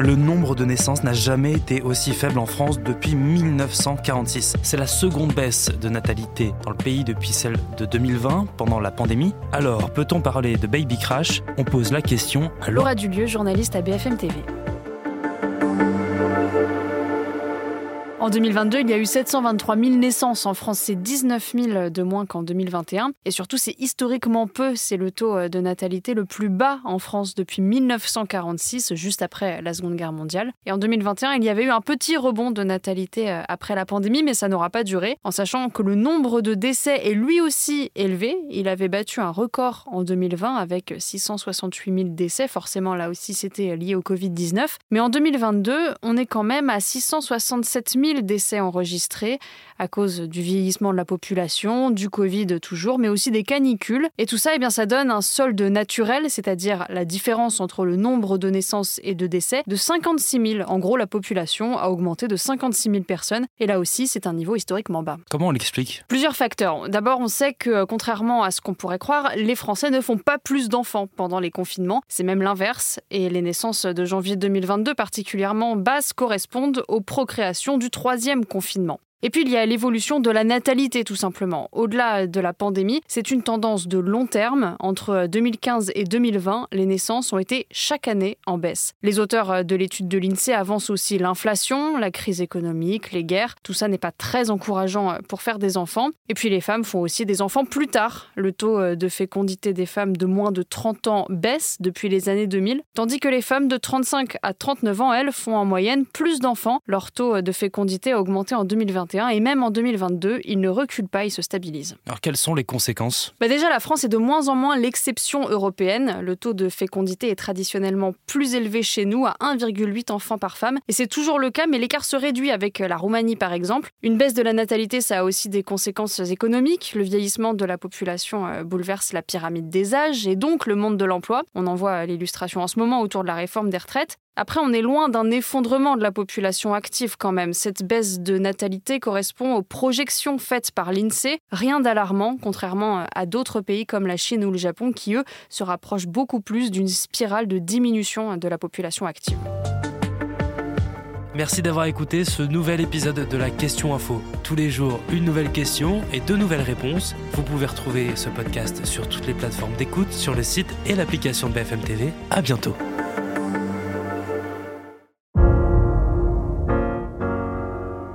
le nombre de naissances n'a jamais été aussi faible en France depuis 1946. C'est la seconde baisse de natalité dans le pays depuis celle de 2020 pendant la pandémie. Alors, peut-on parler de baby crash? On pose la question à Laura Dulieu, journaliste à BFM TV. En 2022, il y a eu 723 000 naissances en France, c'est 19 000 de moins qu'en 2021. Et surtout, c'est historiquement peu, c'est le taux euh, de natalité le plus bas en France depuis 1946, juste après la Seconde Guerre mondiale. Et en 2021, il y avait eu un petit rebond de natalité euh, après la pandémie, mais ça n'aura pas duré, en sachant que le nombre de décès est lui aussi élevé. Il avait battu un record en 2020 avec 668 000 décès, forcément là aussi c'était lié au Covid-19. Mais en 2022, on est quand même à 667 000 décès enregistrés à cause du vieillissement de la population, du Covid toujours, mais aussi des canicules. Et tout ça, eh bien, ça donne un solde naturel, c'est-à-dire la différence entre le nombre de naissances et de décès, de 56 000. En gros, la population a augmenté de 56 000 personnes. Et là aussi, c'est un niveau historiquement bas. Comment on l'explique? Plusieurs facteurs. D'abord, on sait que, contrairement à ce qu'on pourrait croire, les Français ne font pas plus d'enfants pendant les confinements. C'est même l'inverse. Et les naissances de janvier 2022, particulièrement basses, correspondent aux procréations du troisième confinement. Et puis il y a l'évolution de la natalité tout simplement. Au-delà de la pandémie, c'est une tendance de long terme. Entre 2015 et 2020, les naissances ont été chaque année en baisse. Les auteurs de l'étude de l'INSEE avancent aussi l'inflation, la crise économique, les guerres. Tout ça n'est pas très encourageant pour faire des enfants. Et puis les femmes font aussi des enfants plus tard. Le taux de fécondité des femmes de moins de 30 ans baisse depuis les années 2000, tandis que les femmes de 35 à 39 ans, elles, font en moyenne plus d'enfants. Leur taux de fécondité a augmenté en 2021 et même en 2022, il ne recule pas, il se stabilise. Alors quelles sont les conséquences? Bah Déjà, la France est de moins en moins l'exception européenne. Le taux de fécondité est traditionnellement plus élevé chez nous, à 1,8 enfants par femme. Et c'est toujours le cas, mais l'écart se réduit avec la Roumanie par exemple. Une baisse de la natalité, ça a aussi des conséquences économiques. Le vieillissement de la population euh, bouleverse la pyramide des âges et donc le monde de l'emploi. On en voit l'illustration en ce moment autour de la réforme des retraites. Après, on est loin d'un effondrement de la population active quand même. Cette baisse de natalité correspond aux projections faites par l'INSEE. Rien d'alarmant, contrairement à d'autres pays comme la Chine ou le Japon qui, eux, se rapprochent beaucoup plus d'une spirale de diminution de la population active. Merci d'avoir écouté ce nouvel épisode de la Question Info. Tous les jours, une nouvelle question et deux nouvelles réponses. Vous pouvez retrouver ce podcast sur toutes les plateformes d'écoute, sur le site et l'application BFM TV. À bientôt.